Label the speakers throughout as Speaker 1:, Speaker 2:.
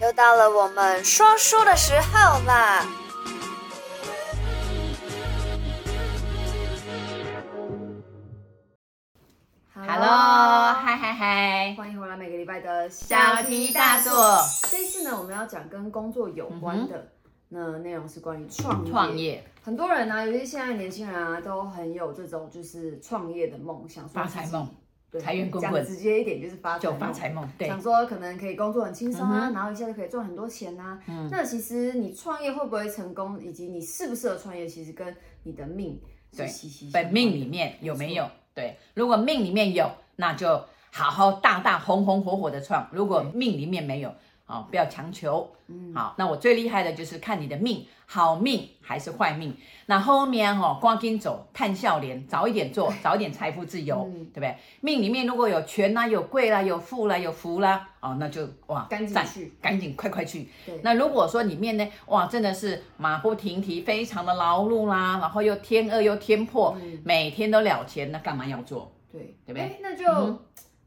Speaker 1: 又到了我们说书的时候啦
Speaker 2: ！Hello，嗨嗨嗨，
Speaker 3: 欢迎回来每个礼拜的
Speaker 2: 小题大做。
Speaker 3: 这一次呢，我们要讲跟工作有关的，嗯、那内容是关于创业。
Speaker 2: 创业，
Speaker 3: 很多人呢、啊，尤其现在年轻人啊，都很有这种就是创业的梦想，
Speaker 2: 发财梦。财源滚滚，
Speaker 3: 讲直接一点就是发财梦，
Speaker 2: 就发财梦。对，
Speaker 3: 想说可能可以工作很轻松啊，
Speaker 2: 嗯、
Speaker 3: 然后一下就可以赚很多钱啊。
Speaker 2: 嗯，
Speaker 3: 那其实你创业会不会成功，以及你适不适合创业，其实跟你的命对息息。
Speaker 2: 本命里面有没有？对，如果命里面有，那就好好大大红红火火的创；如果命里面没有。好，不要强求。嗯，好，那我最厉害的就是看你的命，好命还是坏命。那后面哈，赶紧走，探笑脸，早一点做，早一点财富自由，嗯、对不对？命里面如果有权啦，有贵啦，有富啦，有福啦，哦，那就哇，
Speaker 3: 赶紧去，
Speaker 2: 赶紧快快去。对。那如果说里面呢，哇，真的是马不停蹄，非常的劳碌啦，然后又天饿又天破，嗯、每天都了钱，那干嘛要做？
Speaker 3: 对，
Speaker 2: 对不对？
Speaker 3: 那就、嗯、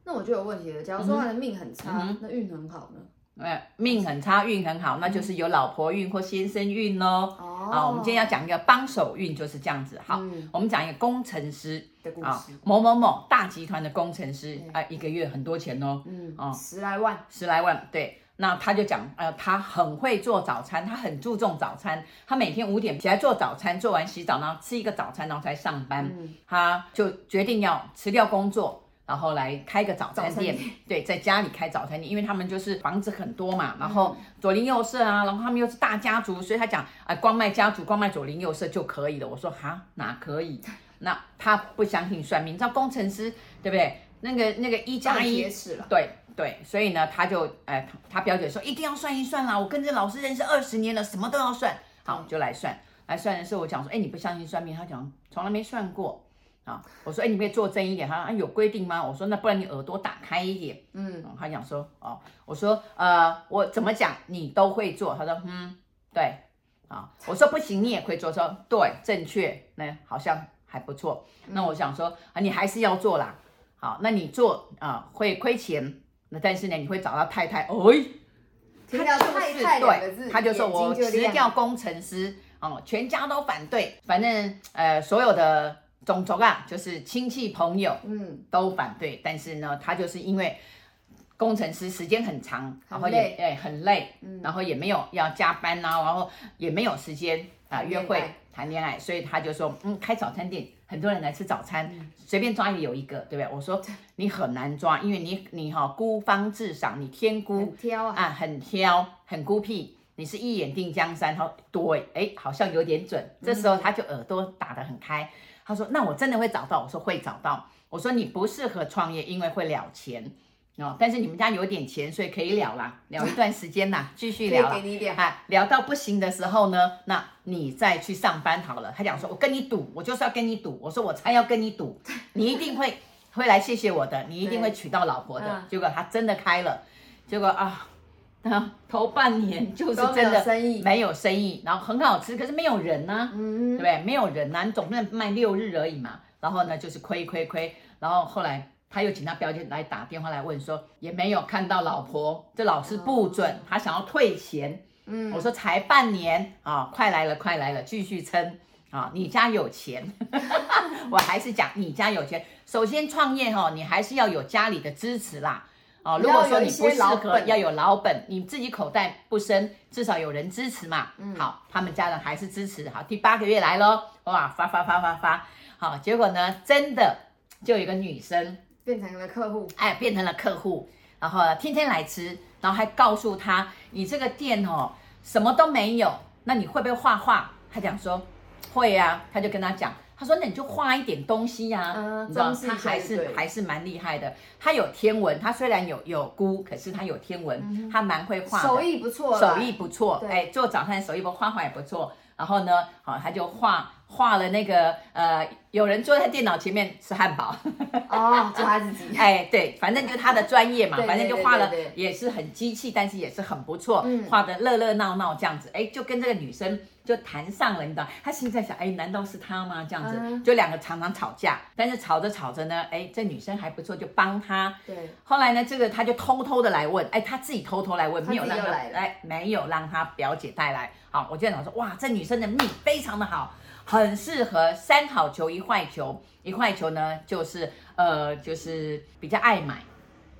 Speaker 3: 那我就有问题了。假如说他的命很差，嗯、那运很好呢？
Speaker 2: 呃，命很差，运很好，那就是有老婆运或先生运喽。哦，啊，我们今天要讲一个帮手运，就是这样子。好，嗯、我们讲一个工程师
Speaker 3: 的故事。
Speaker 2: 某某某大集团的工程师，啊、呃，一个月很多钱哦。
Speaker 3: 嗯，哦，十来万，
Speaker 2: 十来万。对，那他就讲，呃，他很会做早餐，他很注重早餐，他每天五点起来做早餐，做完洗澡，然后吃一个早餐，然后才上班。嗯，他就决定要辞掉工作。然后来开个早餐店，对，在家里开早餐店，因为他们就是房子很多嘛，然后左邻右舍啊，然后他们又是大家族，所以他讲啊、呃，光卖家族，光卖左邻右舍就可以了。我说哈，哪可以？那他不相信算命，你知道工程师对不对？那个那个一加一，对对，所以呢，他就哎、呃，他表姐说一定要算一算啦，我跟这老师认识二十年了，什么都要算，好就来算，来算的时候我讲说，哎，你不相信算命？他讲从来没算过。啊，我说，哎，你可以坐正一点。他说，啊，有规定吗？我说，那不然你耳朵打开一点。嗯，他讲说，哦，我说，呃，我怎么讲你都会做。他说，嗯，对，啊，我说不行，你也可以做。说对，正确，那好像还不错。那我想说，啊，你还是要做啦。好，那你做啊会亏钱，那但是呢，你会找到太太。哎，
Speaker 3: 听到太太两个字，
Speaker 2: 对，他就说我辞掉工程师，哦，全家都反对，反正呃所有的。种族啊，就是亲戚朋友，嗯，都反对。但是呢，他就是因为工程师时间很长，然后也哎很累，嗯，然后也没有要加班呐、啊，然后也没有时间啊约会谈恋爱，所以他就说，嗯，开早餐店，很多人来吃早餐，嗯、随便抓也有一个，对不对？我说你很难抓，因为你你哈、哦、孤芳自赏，你天孤，
Speaker 3: 挑啊，
Speaker 2: 啊，很挑，很孤僻，你是一眼定江山，哈，对，哎，好像有点准。这时候他就耳朵打得很开。他说：“那我真的会找到。”我说：“会找到。”我说：“你不适合创业，因为会了钱哦。但是你们家有点钱，所以可以了啦，了一段时间啦，继续聊。
Speaker 3: 给你一点
Speaker 2: 啊，聊到不行的时候呢，那你再去上班好了。”他讲说：“我跟你赌，我就是要跟你赌。”我说：“我才要跟你赌，你一定会会来谢谢我的，你一定会娶到老婆的。”结果他真的开了，结果啊。头半年就是真的没有生意，然后很好吃，可是没有人呢、啊，嗯、对不对？没有人呢、啊，你总不能卖六日而已嘛。然后呢，就是亏亏亏。然后后来他又请他表姐来打电话来问说，也没有看到老婆，这老师不准，哦、他想要退钱。嗯，我说才半年啊，快来了，快来了，继续撑啊！你家有钱，我还是讲你家有钱。首先创业哈，你还是要有家里的支持啦。哦，如果说你不适合，要有老本，你自己口袋不深，至少有人支持嘛。嗯，好，他们家人还是支持。好，第八个月来喽，哇，发发发发发，好，结果呢，真的就有一个女生
Speaker 3: 变成了客户，
Speaker 2: 哎，变成了客户，然后天天来吃，然后还告诉他，你这个店哦，什么都没有，那你会不会画画？他讲说会呀、啊，他就跟他讲。他说：“那你就画一点东西呀、啊，嗯、你知道他还是还是蛮厉害的。他有天文，他虽然有有孤，可是他有天文，嗯、他蛮会画的，
Speaker 3: 手艺不错，
Speaker 2: 手艺不错。对哎，做早餐手艺不画画也不错。然后呢，好，他就画画了那个呃，有有人坐在电脑前面吃汉堡。
Speaker 3: 哦，就他自己。
Speaker 2: 哎，对，反正就他的专业嘛，
Speaker 3: 对
Speaker 2: 反正就画了也是很机器，但是也是很不错，
Speaker 3: 嗯
Speaker 2: 画的热热闹闹这样子。哎，就跟这个女生就谈上了，你知道？他心里在想，哎，难道是他吗？这样子，
Speaker 3: 嗯
Speaker 2: 就两个常常吵架，但是吵着吵着呢，哎，这女生还不错，就帮他。
Speaker 3: 对，
Speaker 2: 后来呢，这个他就偷偷的来问，哎，他自己偷偷来问，没有让他哎，没有让他表姐带来。好，我就想说，哇，这女生的命非常的好，很适合三好球一坏球，一坏球呢就是呃就是比较爱买。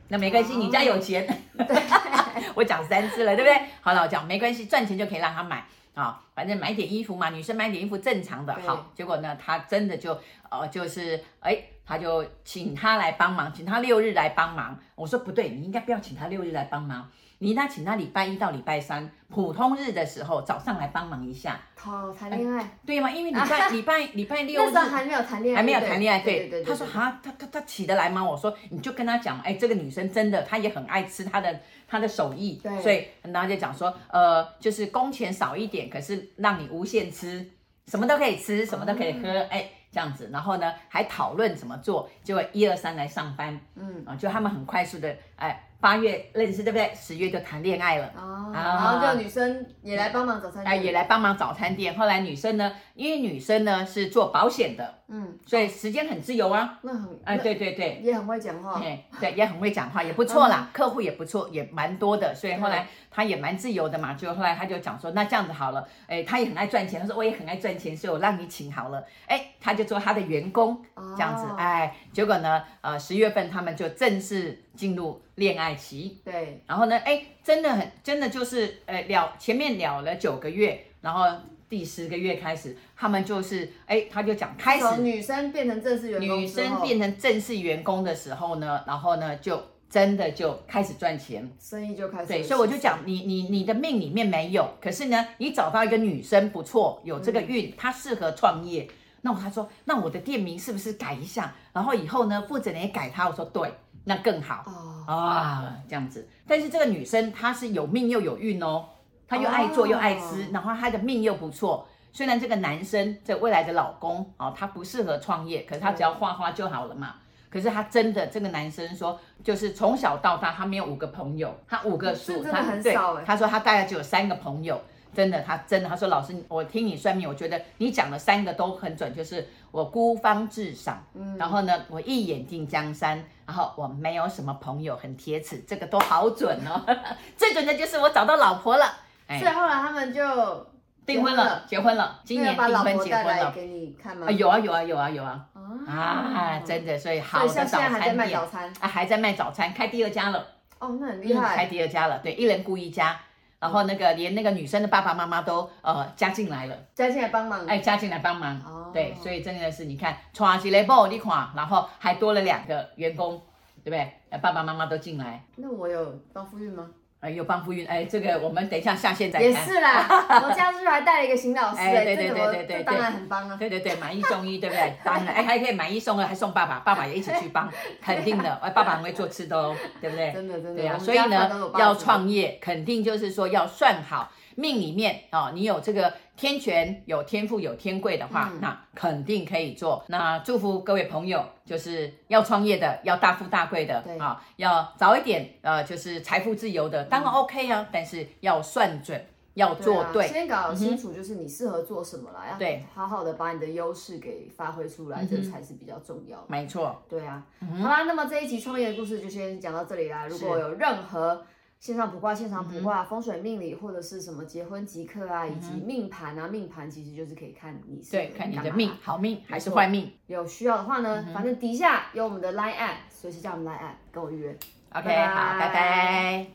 Speaker 2: 那没关系，
Speaker 3: 哦
Speaker 2: 你家有钱。我讲三次了，对不对？好了，我讲没关系，赚钱就可以让他买啊、反正买点衣服嘛，女生买点衣服正常的。好，结果呢，他真的就呃就是哎，他就请他来帮忙，请他六日来帮忙。我说不对，你应该不要请他六日来帮忙，你应该请他礼拜一到礼拜三普通日的时候早上来帮忙一下，
Speaker 3: 好谈恋爱，
Speaker 2: 对吗？因为 礼拜礼拜礼拜六日
Speaker 3: 那时候还没有谈恋爱，
Speaker 2: 还没有谈恋爱，对
Speaker 3: 对对对。
Speaker 2: 他说哈，他他他起得来吗？我说你就跟他讲，哎，这个女生真的，她也很爱吃她的她的手艺，
Speaker 3: 对
Speaker 2: 所以然后就讲说，呃，就是工钱少一点，可是让你无限吃，什么都可以吃，什么都可以喝，哎，这样子。然后呢，还讨论怎么做，结果一二三来上班，
Speaker 3: 嗯，
Speaker 2: 啊，就他们很快速的，哎，八月认识，对不对？十月就谈恋爱了。
Speaker 3: 然后就女生也来帮忙早餐店，
Speaker 2: 哎，也来帮忙早餐店。后来女生呢，因为女生呢是做保险的，
Speaker 3: 嗯，
Speaker 2: 所以时间很自由啊。
Speaker 3: 那很，
Speaker 2: 哎，
Speaker 3: 那
Speaker 2: 对对对。
Speaker 3: 也很会讲话，
Speaker 2: 哎，对，也很会讲话，也不错啦，客户也不错，也蛮多的，所以后来他也蛮自由的嘛，就后来他就讲说，那这样子好了，哎，他也很爱赚钱，他说我也很爱赚钱，所以我让你请好了，哎，他就做他的员工，这样子，
Speaker 3: 哦
Speaker 2: 哎，结果呢，呃，十月份他们就正式进入恋爱期，
Speaker 3: 对，
Speaker 2: 然后呢，哎，真的很，真的就是，呃，了前面了了九个月，然后第十个月开始，他们就是，哎，他就讲开始。
Speaker 3: 女生变成正式员工
Speaker 2: 女生变成正式员工的时候呢，然后呢，就真的就开始赚钱。
Speaker 3: 生意就开始，
Speaker 2: 对，所以我就讲，你你你的命里面没有，可是呢，你找到一个女生不错，有这个运，她适合创业。那我他说，那我的店名是不是改一下？然后以后呢，负责人也改他。我说对，那更好
Speaker 3: 哦，
Speaker 2: 啊，这样子。但是这个女生她是有命又有运哦，她又爱做又爱吃，然后他的命又不错。虽然这个男生这未来的老公哦，他不适合创业，可是他只要画画就好了嘛。可是他真的这个男生说，就是从小到大他没有五个朋友，他五个叔，
Speaker 3: 这真的
Speaker 2: 他对
Speaker 3: 很少哎，
Speaker 2: 他说他大概只有三个朋友。真的，他真的，他说老师，我听你算命，我觉得你讲的三个都很准，就是我孤芳自赏，嗯，然后呢，我一眼定江山，然后我没有什么朋友，很铁齿，这个都好准哦。最准的就是我找到老婆了，哎。
Speaker 3: 所以，后来他们就
Speaker 2: 订婚了，结婚了，今年订婚结婚了。
Speaker 3: 给你看吗？
Speaker 2: 啊，有啊有啊有啊有啊。
Speaker 3: 啊
Speaker 2: 啊，真的，所以好
Speaker 3: 所以
Speaker 2: 的早
Speaker 3: 现在还在卖
Speaker 2: 餐店
Speaker 3: 早餐。
Speaker 2: 啊，还在卖早餐，开第二家了，
Speaker 3: 哦，那很
Speaker 2: 嗯
Speaker 3: 厉害，
Speaker 2: 开第二家了，对，一人雇一家，然后那个连那个女生的爸爸妈妈都呃加进来了。
Speaker 3: 加进来帮忙，
Speaker 2: 哎，加进来帮忙，
Speaker 3: 哦。
Speaker 2: 对，所以真的是你看，传起来不你看，然后还多了两个员工，对不对？呃爸爸妈妈都进来，
Speaker 3: 那我有帮夫运吗？
Speaker 2: 哎，有帮夫运，哎，这个我们等一下下线再
Speaker 3: 也。是啦，我家出去还带了一个新老师，
Speaker 2: 哎对对
Speaker 3: 这怎
Speaker 2: 么对对
Speaker 3: 对当然很帮啊。
Speaker 2: 对对对，买一送一，对不对？当然，哎，还可以买一送二，还送爸爸，爸爸也一起去帮，肯定的。哎，爸爸很会做吃的哦，对不对？
Speaker 3: 真的真的
Speaker 2: 对呀、
Speaker 3: 我们家
Speaker 2: 所以呢要创业，肯定就是说要算好命里面啊、哦，你有这个天权、有天赋、有天贵的话，
Speaker 3: 嗯。
Speaker 2: 那肯定可以做。那祝福各位朋友，就是要创业的，要大富大贵的
Speaker 3: 对。
Speaker 2: 啊，要早一点呃，就是财富自由的，当然 OK 啊，但是要算准，要做对。
Speaker 3: 啊、先搞清楚就是你适合做什么啦，要
Speaker 2: 对。
Speaker 3: 好好的把你的优势给发挥出来，这才是比较重要的。
Speaker 2: 没错，
Speaker 3: 对啊，好啦，那么这一集创业的故事就先讲到这里啦。如果有任何线上卜卦、现场卜卦、风水命理或者是什么结婚即刻啊，以及命盘啊，命盘其实就是可以看你是
Speaker 2: 对，看你的命好命还是坏命。
Speaker 3: 有需要的话呢，反正底下有我们的 Line app，随时叫我们 Line app 跟我预约。
Speaker 2: OK，
Speaker 3: 拜拜
Speaker 2: 好，拜拜。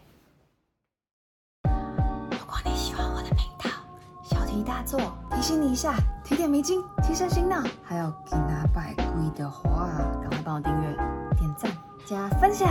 Speaker 4: 如果你喜欢我的频道，小题大做，提醒你一下，提点迷津，提升心脑，还有给他拜贵的话，赶快帮我订阅、点赞、加分享。